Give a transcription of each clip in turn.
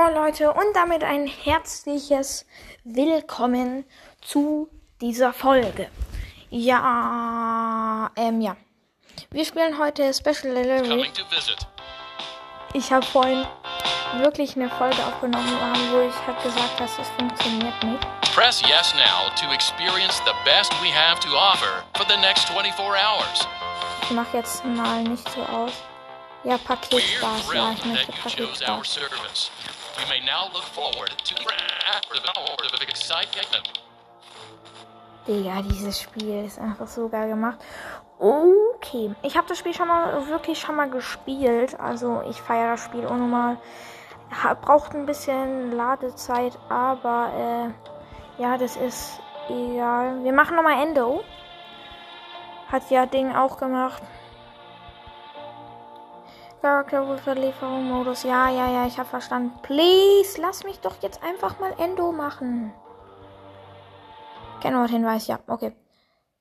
Moin Leute und damit ein herzliches Willkommen zu dieser Folge. Ja, ähm, ja. Wir spielen heute Special Delivery. Ich habe vorhin wirklich eine Folge aufgenommen, wo ich habe gesagt, dass es funktioniert nicht. Press yes now to experience the best we have to offer for the next 24 hours. Ich mache jetzt mal nicht so aus. Ja, Paketspaß. Ja, ich möchte Paketspaß. You may now look forward to the hour of excitement. Digga, dieses Spiel ist einfach so geil gemacht. Okay, ich habe das Spiel schon mal wirklich schon mal gespielt. Also ich feiere das Spiel unnormal. Ha- Braucht ein bisschen Ladezeit, aber äh, ja, das ist egal. Wir machen nochmal Endo. Hat ja Ding auch gemacht. Charakterverlieferung Modus. Ja, ja, ja, ich habe verstanden. Please, lass mich doch jetzt einfach mal Endo machen. Kennworthinweis, ja, okay.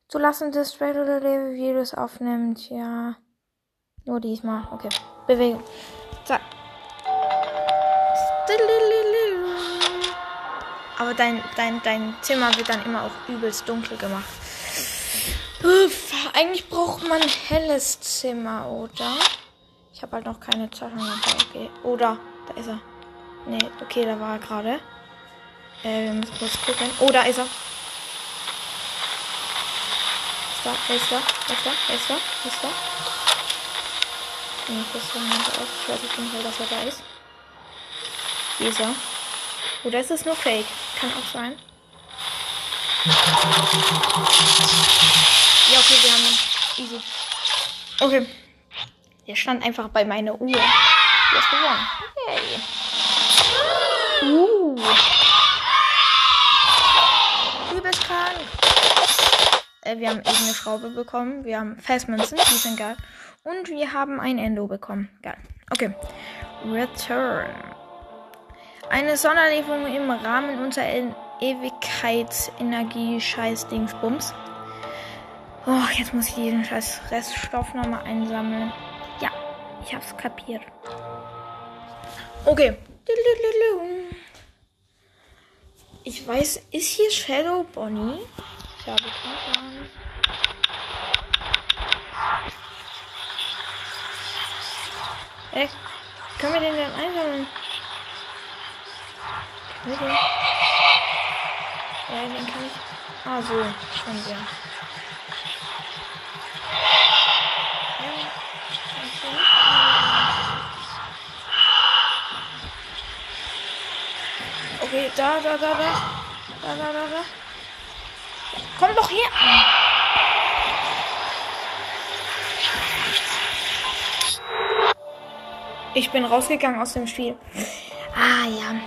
Zulassen des Videos aufnimmt, ja. Nur diesmal, okay. Bewegung. Zack. Aber dein, dein, dein Zimmer wird dann immer auch übelst dunkel gemacht. Uff, eigentlich braucht man ein helles Zimmer, oder? Ich habe halt noch keine Zeitung dabei, okay. Oder, da ist er. Nee, okay, da war er gerade. Äh, wir müssen kurz gucken. Oh, da ist er. Ist da, ist da, ist da, ist da, ist da. Nee, das sah nicht aus. Ich weiß auf jeden Fall, dass er da ist. Hier ist er. Oder ist es nur Fake? Kann auch sein. Ja, okay, wir haben ihn. Easy. Okay. Der stand einfach bei meiner Uhr. Du hast gewonnen. Yay. Uh. Übelst krank. Äh, wir haben irgendeine Schraube bekommen. Wir haben Festmünzen, die sind geil. Und wir haben ein Endo bekommen. Geil. Okay. Return. Eine Sonderlieferung im Rahmen unserer Ewigkeitsenergie-Scheiß-Dingsbums. Oh, jetzt muss ich diesen scheiß Reststoff nochmal einsammeln. Ich hab's kapiert. Okay. Ich weiß, ist hier Shadow Bonnie? Ich habe keine Ahnung. Ey, können wir den denn einsammeln? Können wir den? Ja, den kann ich. Ah, so. Schon. Ja, Okay, da, da, da, da. Da, da, da, da. Komm doch her! Ich bin rausgegangen aus dem Spiel. Ah ja.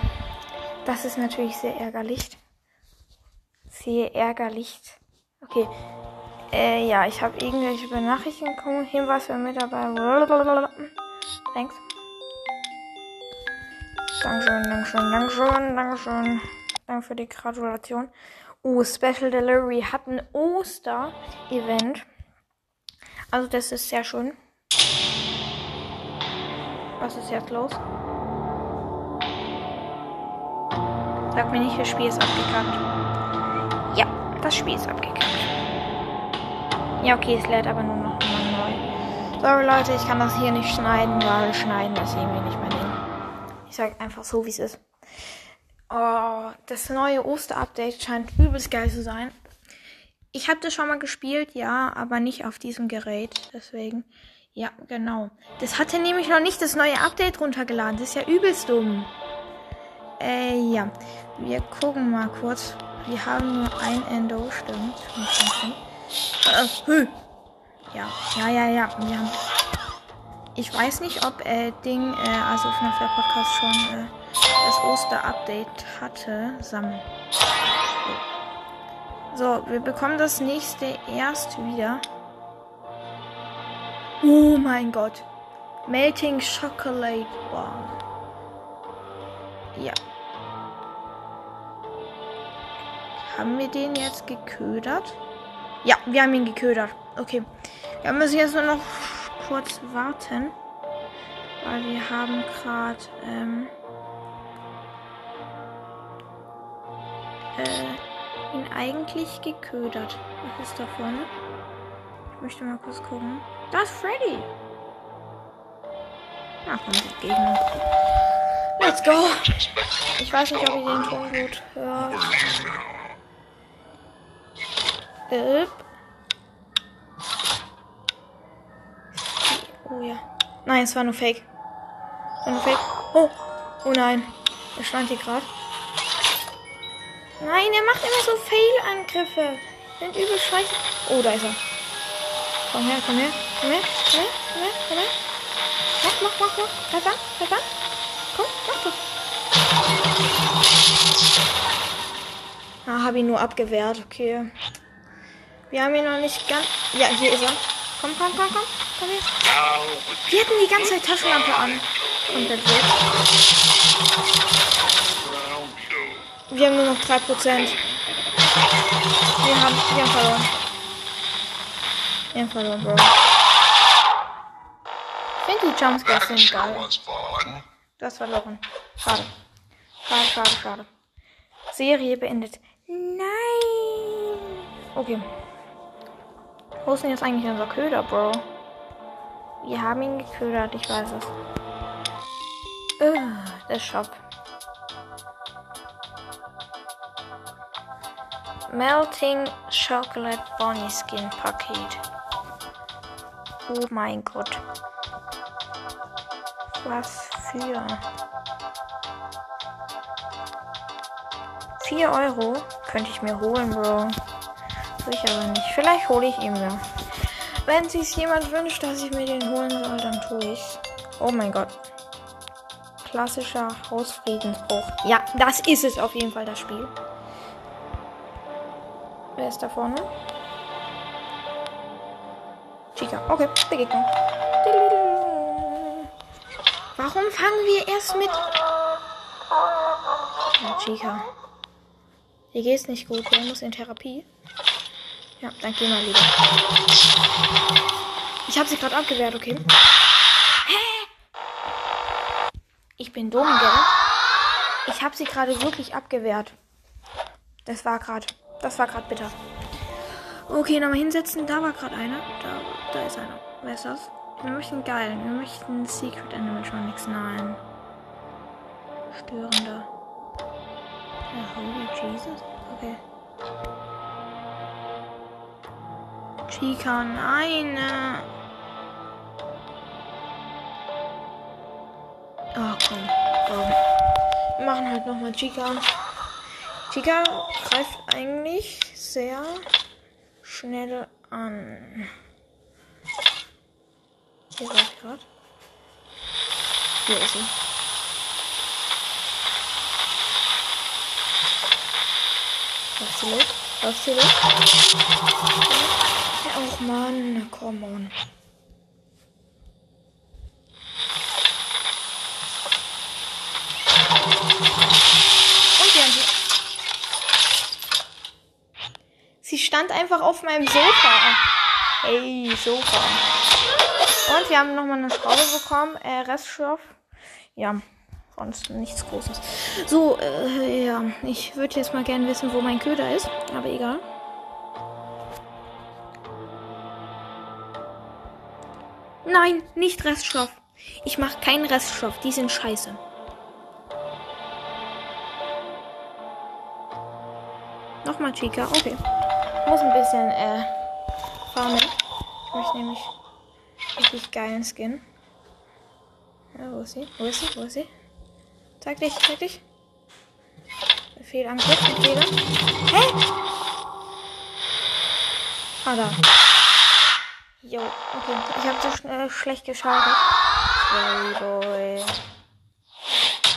Das ist natürlich sehr ärgerlich. Sehr ärgerlich. Okay. Äh, ja, ich habe irgendwelche Benachrichtigungen bekommen. Hinweis für Mitarbeiter. Thanks. Dankeschön, Dankeschön, Dankeschön, Dankeschön. Danke für die Gratulation. Oh, Special Delivery hat ein Oster-Event. Also das ist sehr schön. Was ist jetzt los? Sag mir nicht, das Spiel ist abgekackt. Ja, das Spiel ist abgekackt. Ja, okay, es lädt aber nur noch mal neu. Sorry Leute, ich kann das hier nicht schneiden, weil schneiden ist irgendwie nicht mein Ding. Ich sag einfach so, wie es ist. Oh, das neue Oster-Update scheint übelst geil zu sein. Ich habe das schon mal gespielt, ja, aber nicht auf diesem Gerät. Deswegen, ja, genau. Das hatte nämlich noch nicht das neue Update runtergeladen. Das ist ja übelst dumm. Äh, ja. Wir gucken mal kurz. Wir haben nur ein Endo, stimmt. Äh. Ja, ja, ja, ja. Wir haben. Ich weiß nicht, ob äh, Ding, äh, also FNAF der Podcast schon äh, das Oster-Update hatte. Sammeln. So, wir bekommen das nächste erst wieder. Oh mein Gott. Melting Chocolate Bar. Ja. Haben wir den jetzt geködert? Ja, wir haben ihn geködert. Okay. Wir müssen jetzt nur noch kurz warten, weil wir haben gerade ähm, äh, ihn eigentlich geködert. Was ist da vorne? Ich möchte mal kurz gucken. Da ist Freddy! Na komm, Gegner. Let's go! Ich weiß nicht, ob ich den Ton gut hört. Yep. Oh ja. Nein, es war nur Fake. Es war nur Fake. Oh. Oh nein. Er stand hier gerade. Nein, er macht immer so Fail-Angriffe. Sind übel scheiße. Oh, da ist er. Komm her, komm her. Komm her, komm her, komm her, komm her. Mach, mach, mach, mach. Greif an, greif an. Komm, mach doch. Ah, hab ihn nur abgewehrt, okay. Wir haben ihn noch nicht ganz. Ja, hier ist er. Komm, komm, komm, komm. Her. Wir hatten die ganze Zeit Taschenlampe an. Komplett weg. Wir haben nur noch 3%. Wir haben, wir haben verloren. Wir haben verloren, Bro. Ich finde die Jumpscares sind geil. Du hast verloren. Schade. Schade, schade, schade. Serie beendet. Nein. Okay. Wo ist denn jetzt eigentlich unser Köder, Bro? Wir haben ihn geködert, ich weiß es. Uh, der Shop. Melting Chocolate Bonnie Skin Paket. Oh mein Gott. Was für? 4 Euro könnte ich mir holen, Bro. Will ich aber nicht. Vielleicht hole ich ihn mir. Wenn sich jemand wünscht, dass ich mir den holen soll, dann tue ich's. Oh mein Gott. Klassischer Hausfriedensbruch. Ja, das ist es auf jeden Fall, das Spiel. Wer ist da vorne? Chica. Okay, Begegnung. Warum fangen wir erst mit... Ja, Chica. Dir geht's nicht gut. Der muss in Therapie. Ja, dann geh mal lieber. Ich habe sie gerade abgewehrt, okay? Hä? Ich bin dumm, gell? Ich habe sie gerade wirklich abgewehrt. Das war gerade, das war gerade bitter. Okay, nochmal hinsetzen. Da war gerade einer. Da, da ist einer. Wer ist das? Wir möchten geil. Wir möchten Secret Animatronics. Nein. Störender. Ja, holy Jesus. Okay. Chica, nein. Oh, komm. komm. Wir machen halt nochmal Chica. Chica greift eigentlich sehr schnell an. Hier war ich gerade. Hier ist sie. Läuft sie los? Läuft sie los? Auch Mann, come on. Sie stand einfach auf meinem Sofa. Hey, Sofa. Und wir haben nochmal eine Schraube bekommen. Äh, Reststoff. Ja, sonst nichts Großes. So, äh, ja. Ich würde jetzt mal gerne wissen, wo mein Köder ist. Aber egal. Nein, nicht Reststoff. Ich mache keinen Reststoff. Die sind scheiße. Nochmal Chica. Okay. Muss ein bisschen, äh, farmen. Ich möchte nämlich richtig geilen Skin. Ja, wo ist sie? Wo ist sie? Wo ist sie? Zeig dich, zeig dich. Fehlangriff, Fehler. Hä? Ah, da. Jo, okay. Ich habe so schnell schlecht geschaltet. Playboy.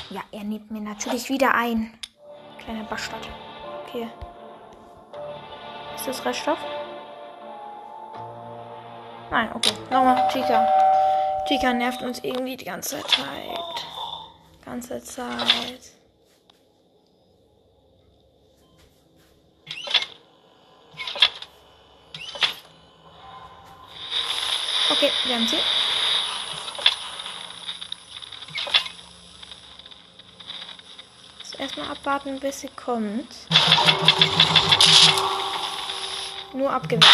Ja, er nimmt mir natürlich wieder ein. Kleiner Bastard. Okay. Ist das Reststoff? Nein, okay. Nochmal, Chica. Chica nervt uns irgendwie die ganze Zeit. Ganze Zeit. Okay, wir haben sie. erstmal abwarten, bis sie kommt. Nur abgewertet.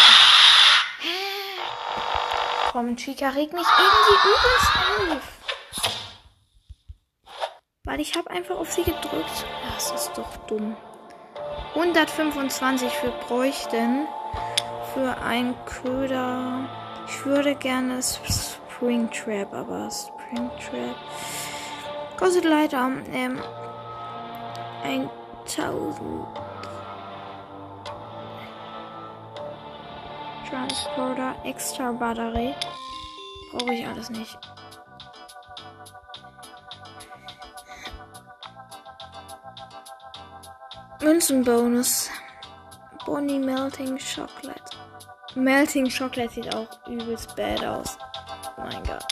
Komm, Chica, reg mich irgendwie übelst auf. Weil ich habe einfach auf sie gedrückt. Das ist doch dumm. 125 für bräuchten. Für einen Köder. Ich würde gerne Springtrap, aber Springtrap kostet leider ähm, 1000. Transporter, extra Batterie. Brauche ich alles nicht. Münzenbonus. Bonnie Melting Chocolate. Melting Chocolate sieht auch übelst bad aus. Oh mein Gott.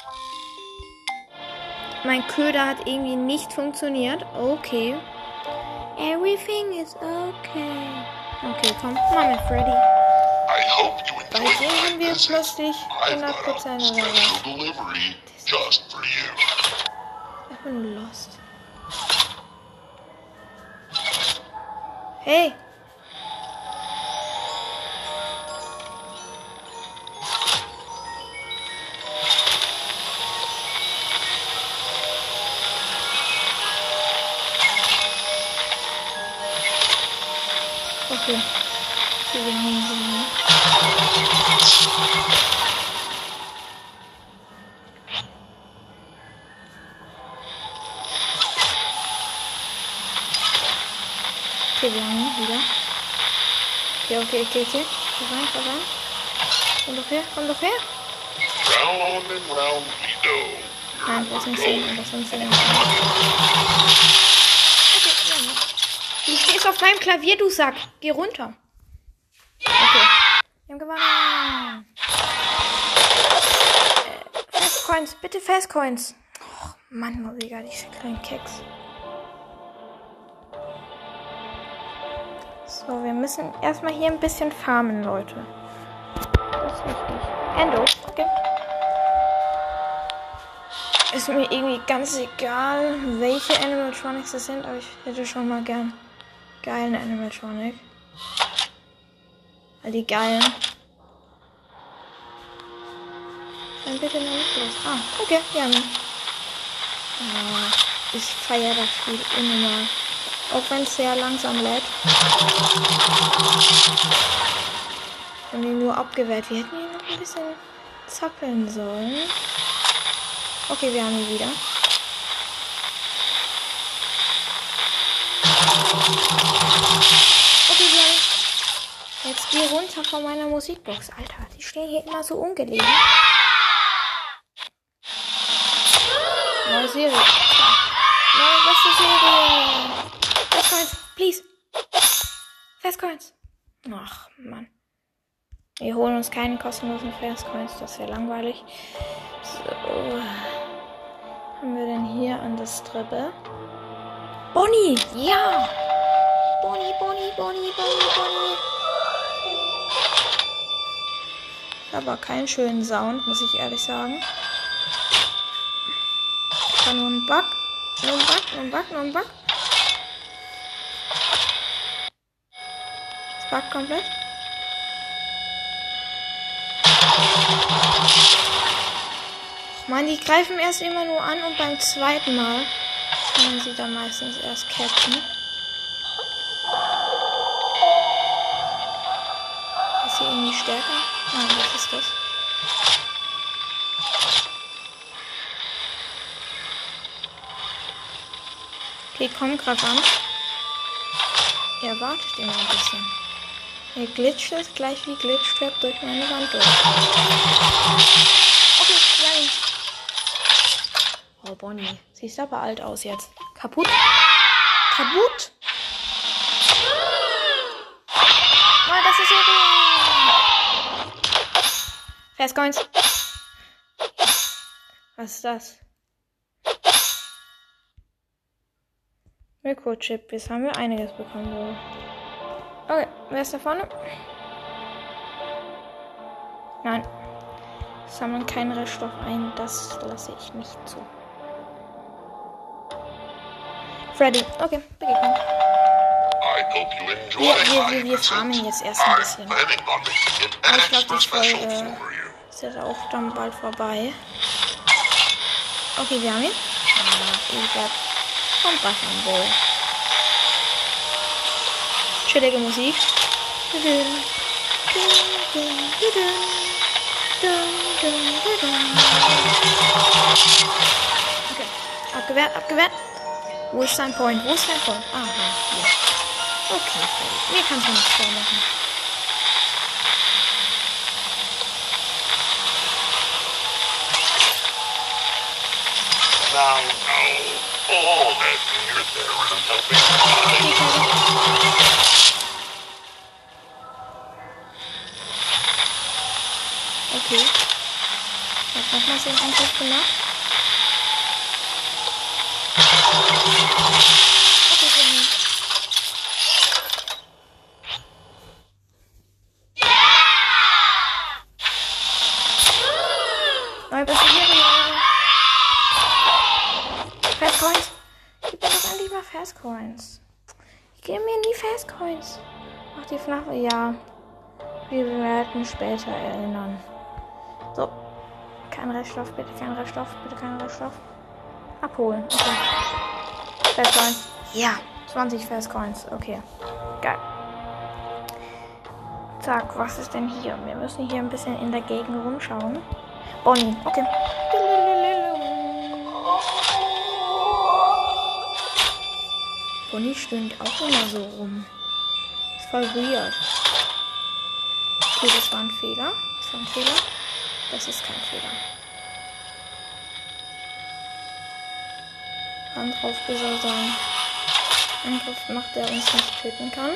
Mein Köder hat irgendwie nicht funktioniert. Okay. Everything is okay. Okay, komm, Mama Freddy. Bei dem haben wir plötzlich 100% oder was? Ich bin lost. Hey! Okay, wir haben ihn wieder. Okay, okay, okay, okay. Komm rein, komm rein. Komm doch her, komm doch her. Round and round we go. Nein, lass uns sehen, lass uns sehen. Okay, ja, ne. Du stehst auf meinem Klavier, du Sack. Geh runter. Wir haben gewonnen. Äh, Festcoins, bitte Festcoins. Och, Mann, Musiker, diese kleinen Keks. So, wir müssen erstmal hier ein bisschen farmen, Leute. Das ist wichtig. Endo, okay. Ist mir irgendwie ganz egal, welche Animatronics das sind, aber ich hätte schon mal gern geilen Animatronic. All die geilen. Dann bitte noch nicht los. Ah, okay, ihn. Ah, ich feiere das Spiel unnormal. Auch wenn es sehr langsam lädt. Und ihn nur abgewehrt. Wir hätten ihn noch ein bisschen zappeln sollen. Okay, wir haben ihn wieder. Okay, wir haben ihn. Jetzt geh runter von meiner Musikbox. Alter, die stehen hier immer so ungelegen. Neue Serie. Neue beste Serie. Festcoins, please. Festcoins. Ach, Mann. Wir holen uns keinen kostenlosen Festcoins. Das wäre langweilig. So. Haben wir denn hier an der Strippe? Bonnie! Ja! Bonnie, Bonnie, Bonnie, Bonnie, Bonnie. Aber keinen schönen Sound, muss ich ehrlich sagen. Da nur ein Bug. Nur ein Bug, nur ein Bug, nur ein Bug. Das Bug komplett. Mann, die greifen erst immer nur an und beim zweiten Mal können sie dann meistens erst catchen. Ist hier irgendwie stärker? Nein, was ist das? Okay, komm grad an. Er wartet immer ein bisschen. Er glitscht es gleich wie Glitchtrap durch meine Wand durch. Okay, ihn. Oh, Bonnie. Siehst aber alt aus jetzt. Kaputt? Kaputt? Nein, das ist ja Festcoins. Was ist das? Mikrochip. Jetzt haben wir einiges bekommen. Okay, wer ist da vorne? Nein. Sammeln keinen Reststoff ein. Das lasse ich nicht zu. Freddy. Okay, Begegnung. Enjoy Wir, wir, wir, farmen jetzt erst ein bisschen. ich glaube, for you. Ist jetzt auch dann bald vorbei. Okay, wir haben ihn. Ah, Egat. Und Waffenbowl. Chillige Musik. Okay. Abgewehrt, abgewehrt. Wo ist sein Point? Wo ist sein Point? Aha, hier. Okay. Mir kannst du nichts vormachen. Now, now, all that near there isn't helping. Okay, Freddy. Okay. Hat nochmals den Angriff gemacht. Okay, wir haben ihn. Neue Passagere. Fast Coins. Gib mir doch endlich mal Fast Coins. Ich gebe mir Coins. Ach, die flache. Ja. Wir werden später erinnern. So. Kein Reststoff, bitte kein Reststoff, bitte kein Reststoff. Abholen. Okay. Fast Coins. Ja. 20 Fast Coins. Okay. Geil. Zack, was ist denn hier? Wir müssen hier ein bisschen in der Gegend rumschauen. Bonnie, okay. Bonnie stöhnt auch immer so rum. Voll weird. Okay, das war ein Fehler. Das war ein Fehler. Das ist kein Fehler. Angriff soll sein. Angriff macht, der uns nicht töten kann.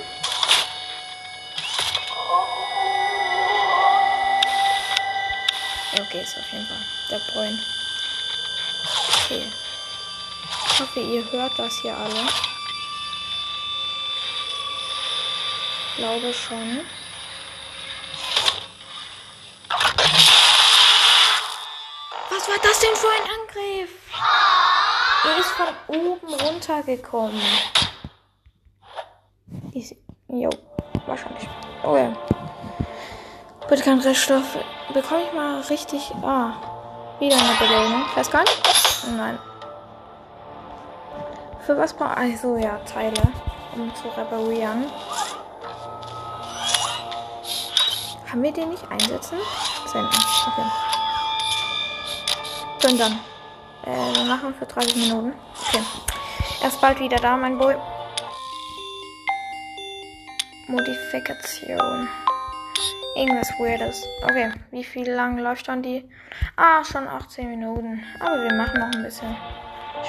Okay, ist auf jeden Fall der Point. Okay. Ich hoffe, ihr hört das hier alle. Ich glaube schon. Was war das denn für ein Angriff? Er ist von oben runtergekommen. Ist, jo, wahrscheinlich. Oh ja. Bitte kein Reststoff. Bekomme ich mal richtig. Ah. Wieder eine Belohnung. Fast kein? Nein. Für was brauche ich? so ja, Teile, um zu reparieren. Kann wir den nicht einsetzen? Senden. Okay. Dann dann. Äh, wir machen für 30 Minuten. Okay. Erst bald wieder da, mein Boy. Modifikation. Irgendwas Weirdes. Okay, wie viel lang läuft dann die? Ah, schon 18 Minuten. Aber wir machen noch ein bisschen.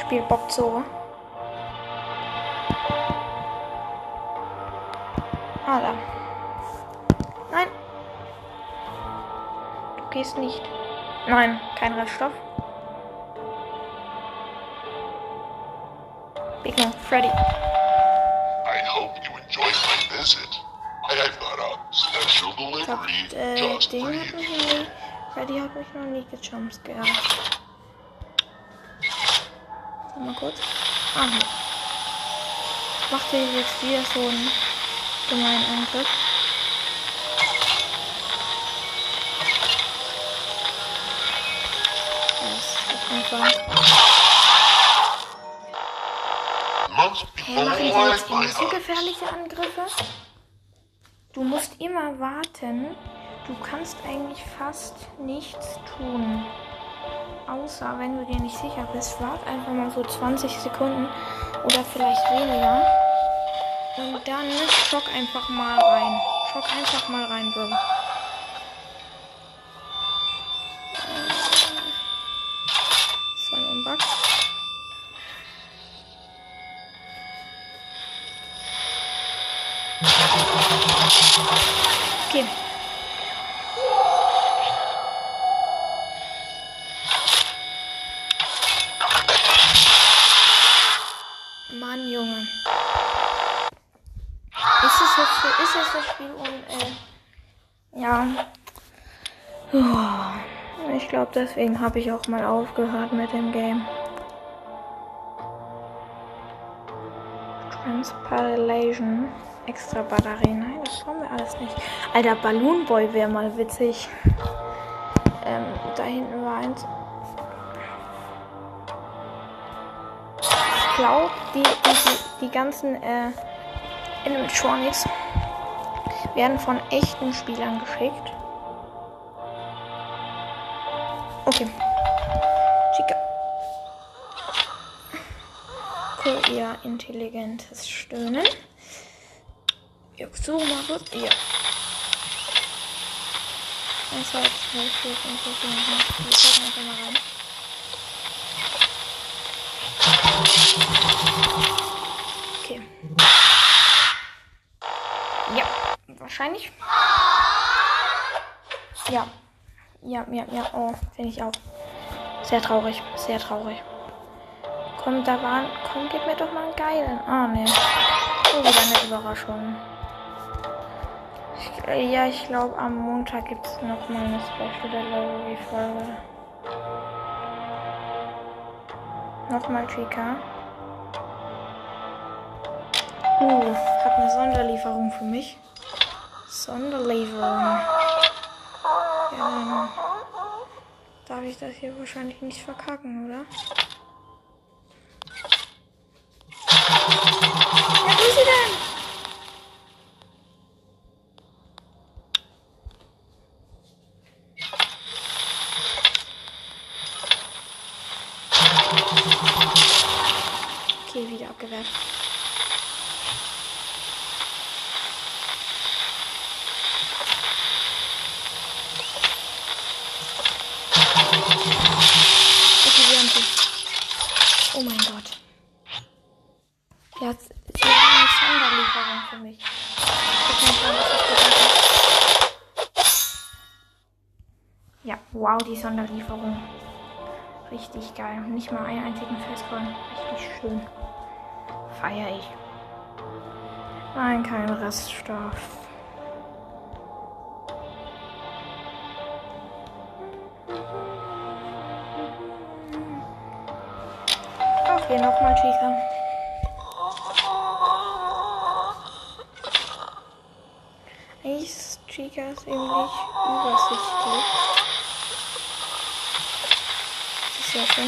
Spiel Bock so. Ah, da. Gehst nicht. Nein, kein Reststoff. Big No, Freddy. I hope you enjoyed my visit. I've got a special Ich glaub, delivery äh, just for hat mich you. Freddy hat mich noch nie gejumpscared. Sag mal kurz. Ah. Macht ihr jetzt wieder so einen gemeinen Angriff? Einfach. People machen die jetzt hunt. gefährliche Angriffe? Du musst immer warten. Du kannst eigentlich fast nichts tun. Außer wenn du dir nicht sicher bist, wart einfach mal so 20 Sekunden oder vielleicht weniger. Und dann schock einfach mal rein. Schock einfach mal rein, Bro. Deswegen habe ich auch mal aufgehört mit dem Game. Inspiration. Extra Batterien. Nein, das brauchen wir alles nicht. Alter, Balloon Boy wäre mal witzig. Ähm, da hinten war eins. Ich glaube, die, die, die, die ganzen äh, Animatronics werden von echten Spielern geschickt. Cool, ihr intelligentes Stöhnen. Ja, so mal kurz. Ja. Fünf, sechs, sieben, acht, neun, zehn. Wir gucken einfach mal rein. Okay. Ja, wahrscheinlich. Ja. Ja, ja, ja. Oh, finde ich auch. Sehr traurig. Sehr traurig. Komm, da waren. Komm, gib mir doch mal einen geilen. Ah, ne. Oh, wieder eine Überraschung. Ich, äh, ja, ich glaube, am Montag gibt es noch mal eine Special Delivery Folge. Nochmal Chica. Uh, hat eine Sonderlieferung für mich. Sonderlieferung. Ja, dann darf ich das hier wahrscheinlich nicht verkacken, oder? Ja, wo ist sie denn? Okay, wieder abgewehrt. Okay, wir haben sie. Oh mein Gott. Ja, sie sie haben eine Sonderlieferung für mich. Ich weiß nicht, was das bedeutet. Ja, wow, die Sonderlieferung. Richtig geil. Nicht mal einen einzigen Festcoin. Richtig schön. Feier ich. Nein, kein Reststoff. Okay, nochmal Chica. Eigentlich ist Chica übersichtlich. Ja schön.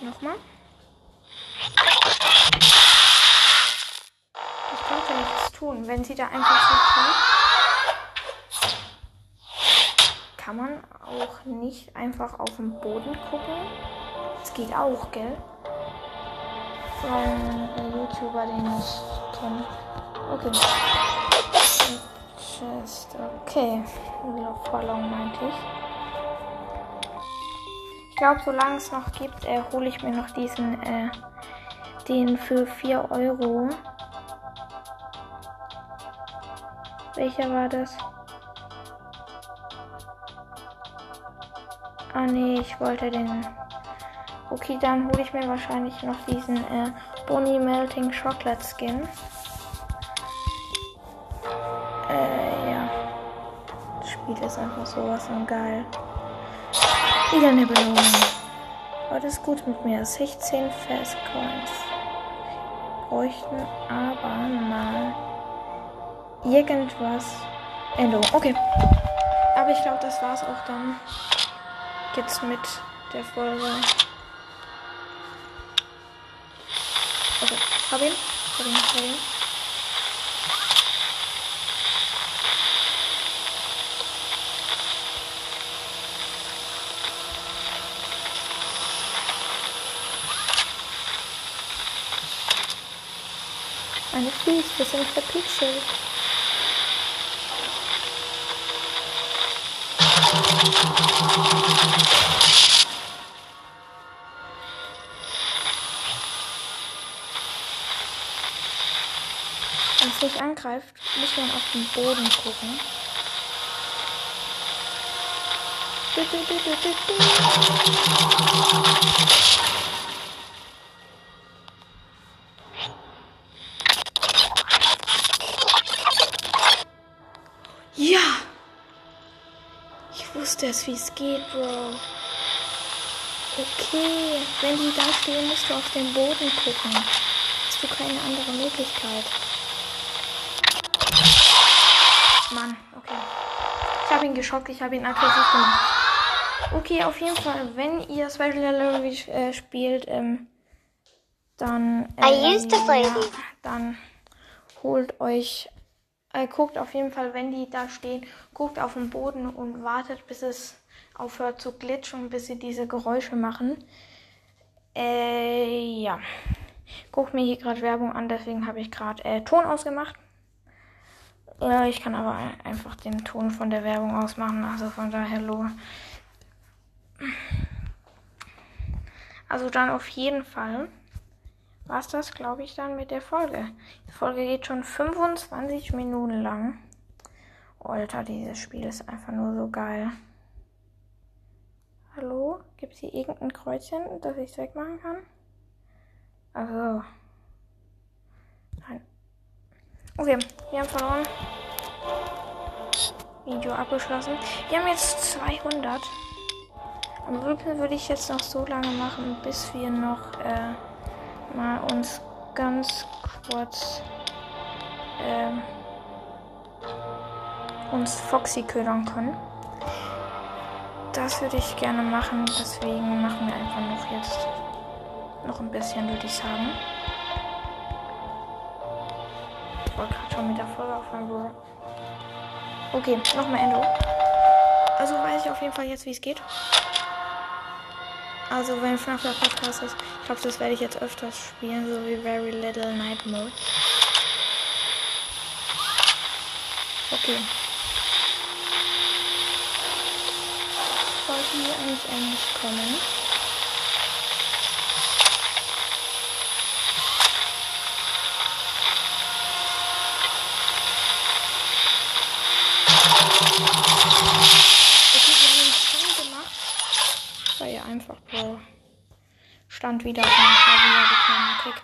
Nochmal. Ich konnte nichts tun. Wenn sie da einfach so tut, kann man auch nicht einfach auf den Boden gucken. Geht auch, gell? Von einem YouTuber, den ich kenne. Okay. Chest, okay. Luftballon meinte ich. Ich glaube, solange es noch gibt, äh, hole ich mir noch diesen, äh, den für 4 Euro. Welcher war das? Ah nee, ich wollte den. Okay, dann hole ich mir wahrscheinlich noch diesen äh, Bonnie Melting Chocolate Skin. Äh, ja. Das Spiel ist einfach sowas von geil. Wieder eine Belohnung. Heute ist gut mit mir. 16 Fast Coins. Bräuchten aber mal irgendwas. Änderung. Okay. Aber ich glaube, das war's auch dann. Jetzt mit der Folge. Okay. Hab ihn. Hab ihn. Hab ihn. Sind verpixelt. Wenn angreift, muss man auf den Boden gucken. Ja! Ich wusste es, wie es geht, Bro. Okay, wenn die da stehen, musst du auf den Boden gucken. Hast du keine andere Möglichkeit. Ich habe ihn geschockt, ich habe ihn aggressiv gemacht. Okay, auf jeden Fall, wenn ihr Special Delivery äh, spielt, ähm, dann, äh, I used to play ja, dann holt euch, äh, guckt auf jeden Fall, wenn die da stehen, guckt auf den Boden und wartet, bis es aufhört zu glitschen, bis sie diese Geräusche machen. Äh, ja. Guckt mir hier gerade Werbung an, deswegen habe ich gerade äh, Ton ausgemacht. Äh, ich kann aber ein- einfach den Ton von der Werbung ausmachen, also von daher lo. Also dann auf jeden Fall war es das, glaube ich, dann mit der Folge. Die Folge geht schon 25 Minuten lang. Alter, dieses Spiel ist einfach nur so geil. Hallo? Gibt es hier irgendein Kreuzchen, das ich wegmachen kann? Also. Okay, wir haben verloren. Video abgeschlossen. Wir haben jetzt 200. Am liebsten würde ich jetzt noch so lange machen, bis wir noch äh, mal uns ganz kurz ähm, uns Foxy ködern können. Das würde ich gerne machen, deswegen machen wir einfach noch jetzt noch ein bisschen, würde ich sagen. Ich wollte gerade schon mit der Folge aufhören, Bro. Okay, nochmal Endo. Also weiß ich auf jeden Fall jetzt, wie es geht. Also wenn FNAF der Podcast ist, ich glaube, das werde ich jetzt öfters spielen, so wie Very Little Night Mode. Okay. Sollte hier eigentlich eigentlich kommen. Okay, wir haben ihn schon gemacht. Das war ja einfach, Bro. Stand wieder auf meinem Klavier, die kleine Kick.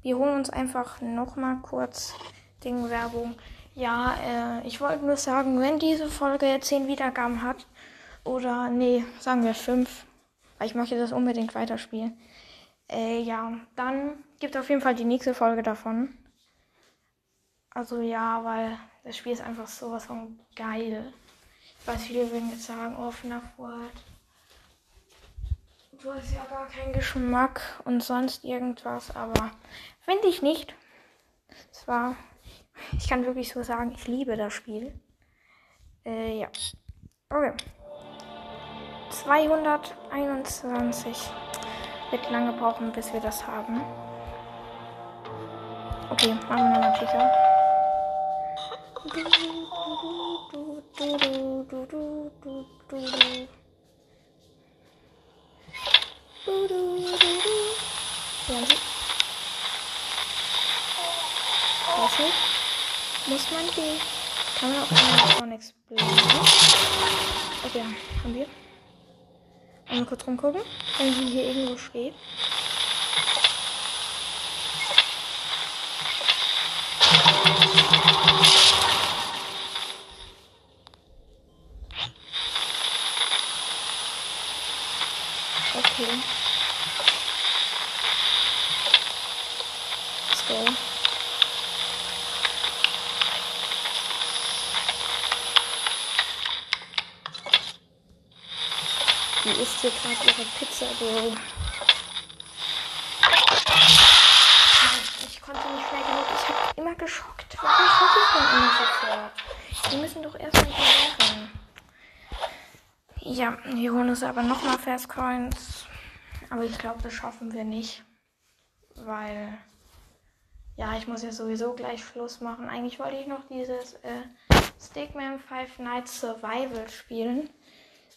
Wir holen uns einfach nochmal kurz Ding Werbung. Ja, äh, ich wollte nur sagen, wenn diese Folge 10 Wiedergaben hat, oder nee, sagen wir 5, weil ich möchte das unbedingt weiterspielen. Äh, ja, dann gibt auf jeden Fall die nächste Folge davon. Also ja, weil das Spiel ist einfach sowas von geil. Weiß, viele würden jetzt sagen, FNAF World. Du hast ja gar keinen Geschmack und sonst irgendwas, aber finde ich nicht. Zwar, ich kann wirklich so sagen, ich liebe das Spiel. Äh, ja. Okay. 221. Wird lange brauchen, bis wir das haben. Okay, machen wir nochmal Kicker. Du, du, du, du, du, du. Du, du, du, du. Ja, also, muss man die. Kann man auch von explodieren? Okay, haben wir. Einmal kurz rumgucken, wenn sie hier irgendwo steht. Nein, Ich konnte nicht schnell genug. Ich habe immer geschockt. Warum schocke ich denn immer sofort? Die müssen doch erstmal gewähren. Ja, wir holen uns aber nochmal Fast Coins. Aber ich glaube, das schaffen wir nicht. Weil. Ja, ich muss ja sowieso gleich Schluss machen. Eigentlich wollte ich noch dieses äh, Stickman Five Nights Survival spielen.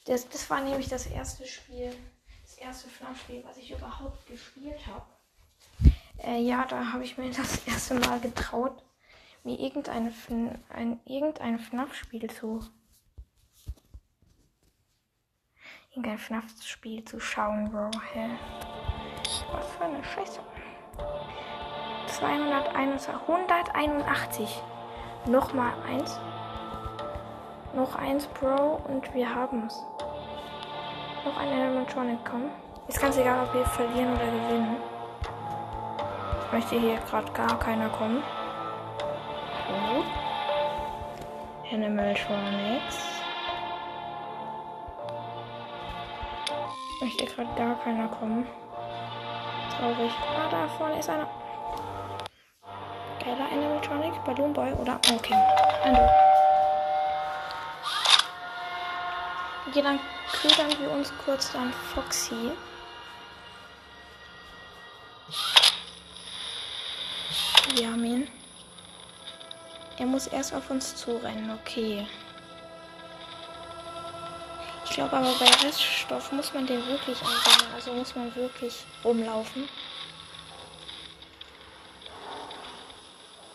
Das, das war nämlich das erste Spiel, erste FNAF-Spiel, was ich überhaupt gespielt habe. Äh, ja, da habe ich mir das erste Mal getraut, mir irgendeine, Fn- ein, irgendein FNAF-Spiel zu. Irgendein FNAF-Spiel zu schauen, Bro. Hä? Was für eine Scheiße. 281, 181. Nochmal eins. Noch eins, Bro, und wir haben's. Noch ein Animatronic kommen. Ist ganz egal, ob wir verlieren oder gewinnen. Ich möchte hier gerade gar keiner kommen. Gut. Animatronics. Möchte gerade gar keiner kommen. Traurig. Ah, da vorne ist einer. Geiler Animatronic, Balloon Boy oder. Okay. Ando. Okay, dann ködern wir uns kurz an Foxy. Wir haben ihn. Er muss erst auf uns zurennen, okay. Ich glaube aber bei Reststoff muss man den wirklich ansammeln. Also muss man wirklich rumlaufen.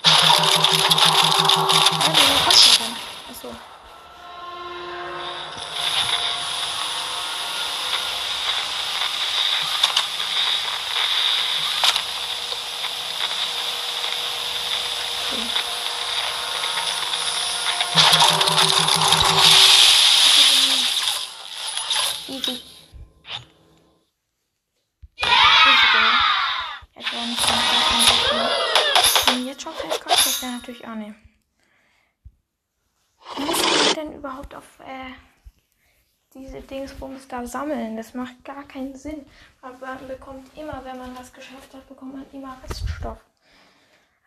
Ah, dann. Achso. Easy. Easy go. Jetzt war nicht so Wenn jetzt schon fest kommt, das wäre natürlich auch nicht. Muss ich denn überhaupt auf äh, diese Dingsbums da sammeln? Das macht gar keinen Sinn. Aber man bekommt immer, wenn man was geschafft hat, bekommt man immer Reststoff.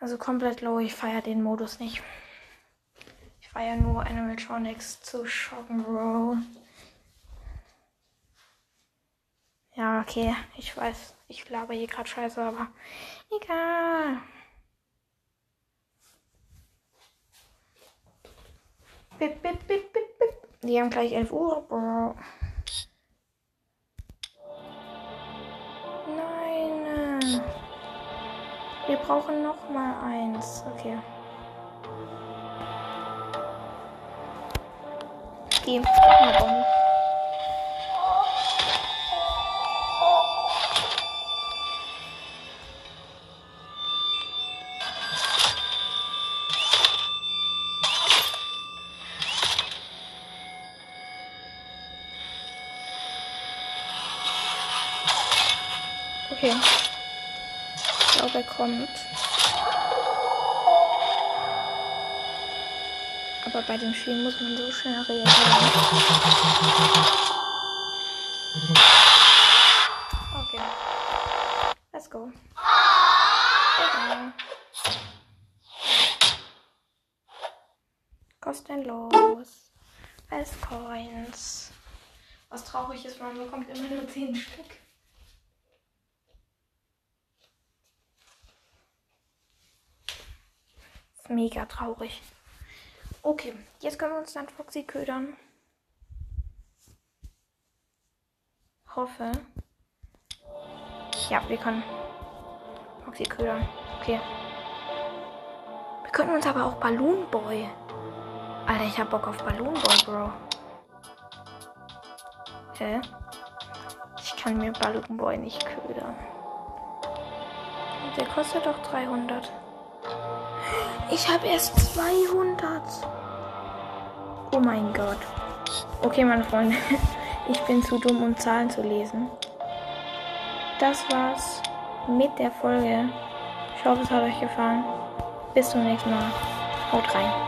Also komplett low. Ich feiere den Modus nicht. Ich feiere nur Animatronics zu schocken, Bro. Ja, okay. Ich weiß. Ich laber hier gerade scheiße, aber egal. Bip, bip, bip, bip, bip. Die haben gleich 11 Uhr, Bro. Wir brauchen noch mal eins. Okay. Mal Bomben. Okay. Kommt. Aber bei dem Spiel muss man so schnell reagieren. Okay. Let's go. Egal. Kostenlos. Als Coins. Was traurig ist, man bekommt immer nur 10 Stück. Mega traurig. Okay, jetzt können wir uns dann Foxy ködern. Hoffe. Ja, wir können Foxy ködern. Okay. Wir könnten uns aber auch Balloon Boy. Alter, ich hab Bock auf Balloon Boy, Bro. Hä? Ich kann mir Balloon Boy nicht ködern. Der kostet doch 300. Ich habe erst 200. Oh mein Gott. Okay, meine Freunde. Ich bin zu dumm, um Zahlen zu lesen. Das war's mit der Folge. Ich hoffe, es hat euch gefallen. Bis zum nächsten Mal. Haut rein.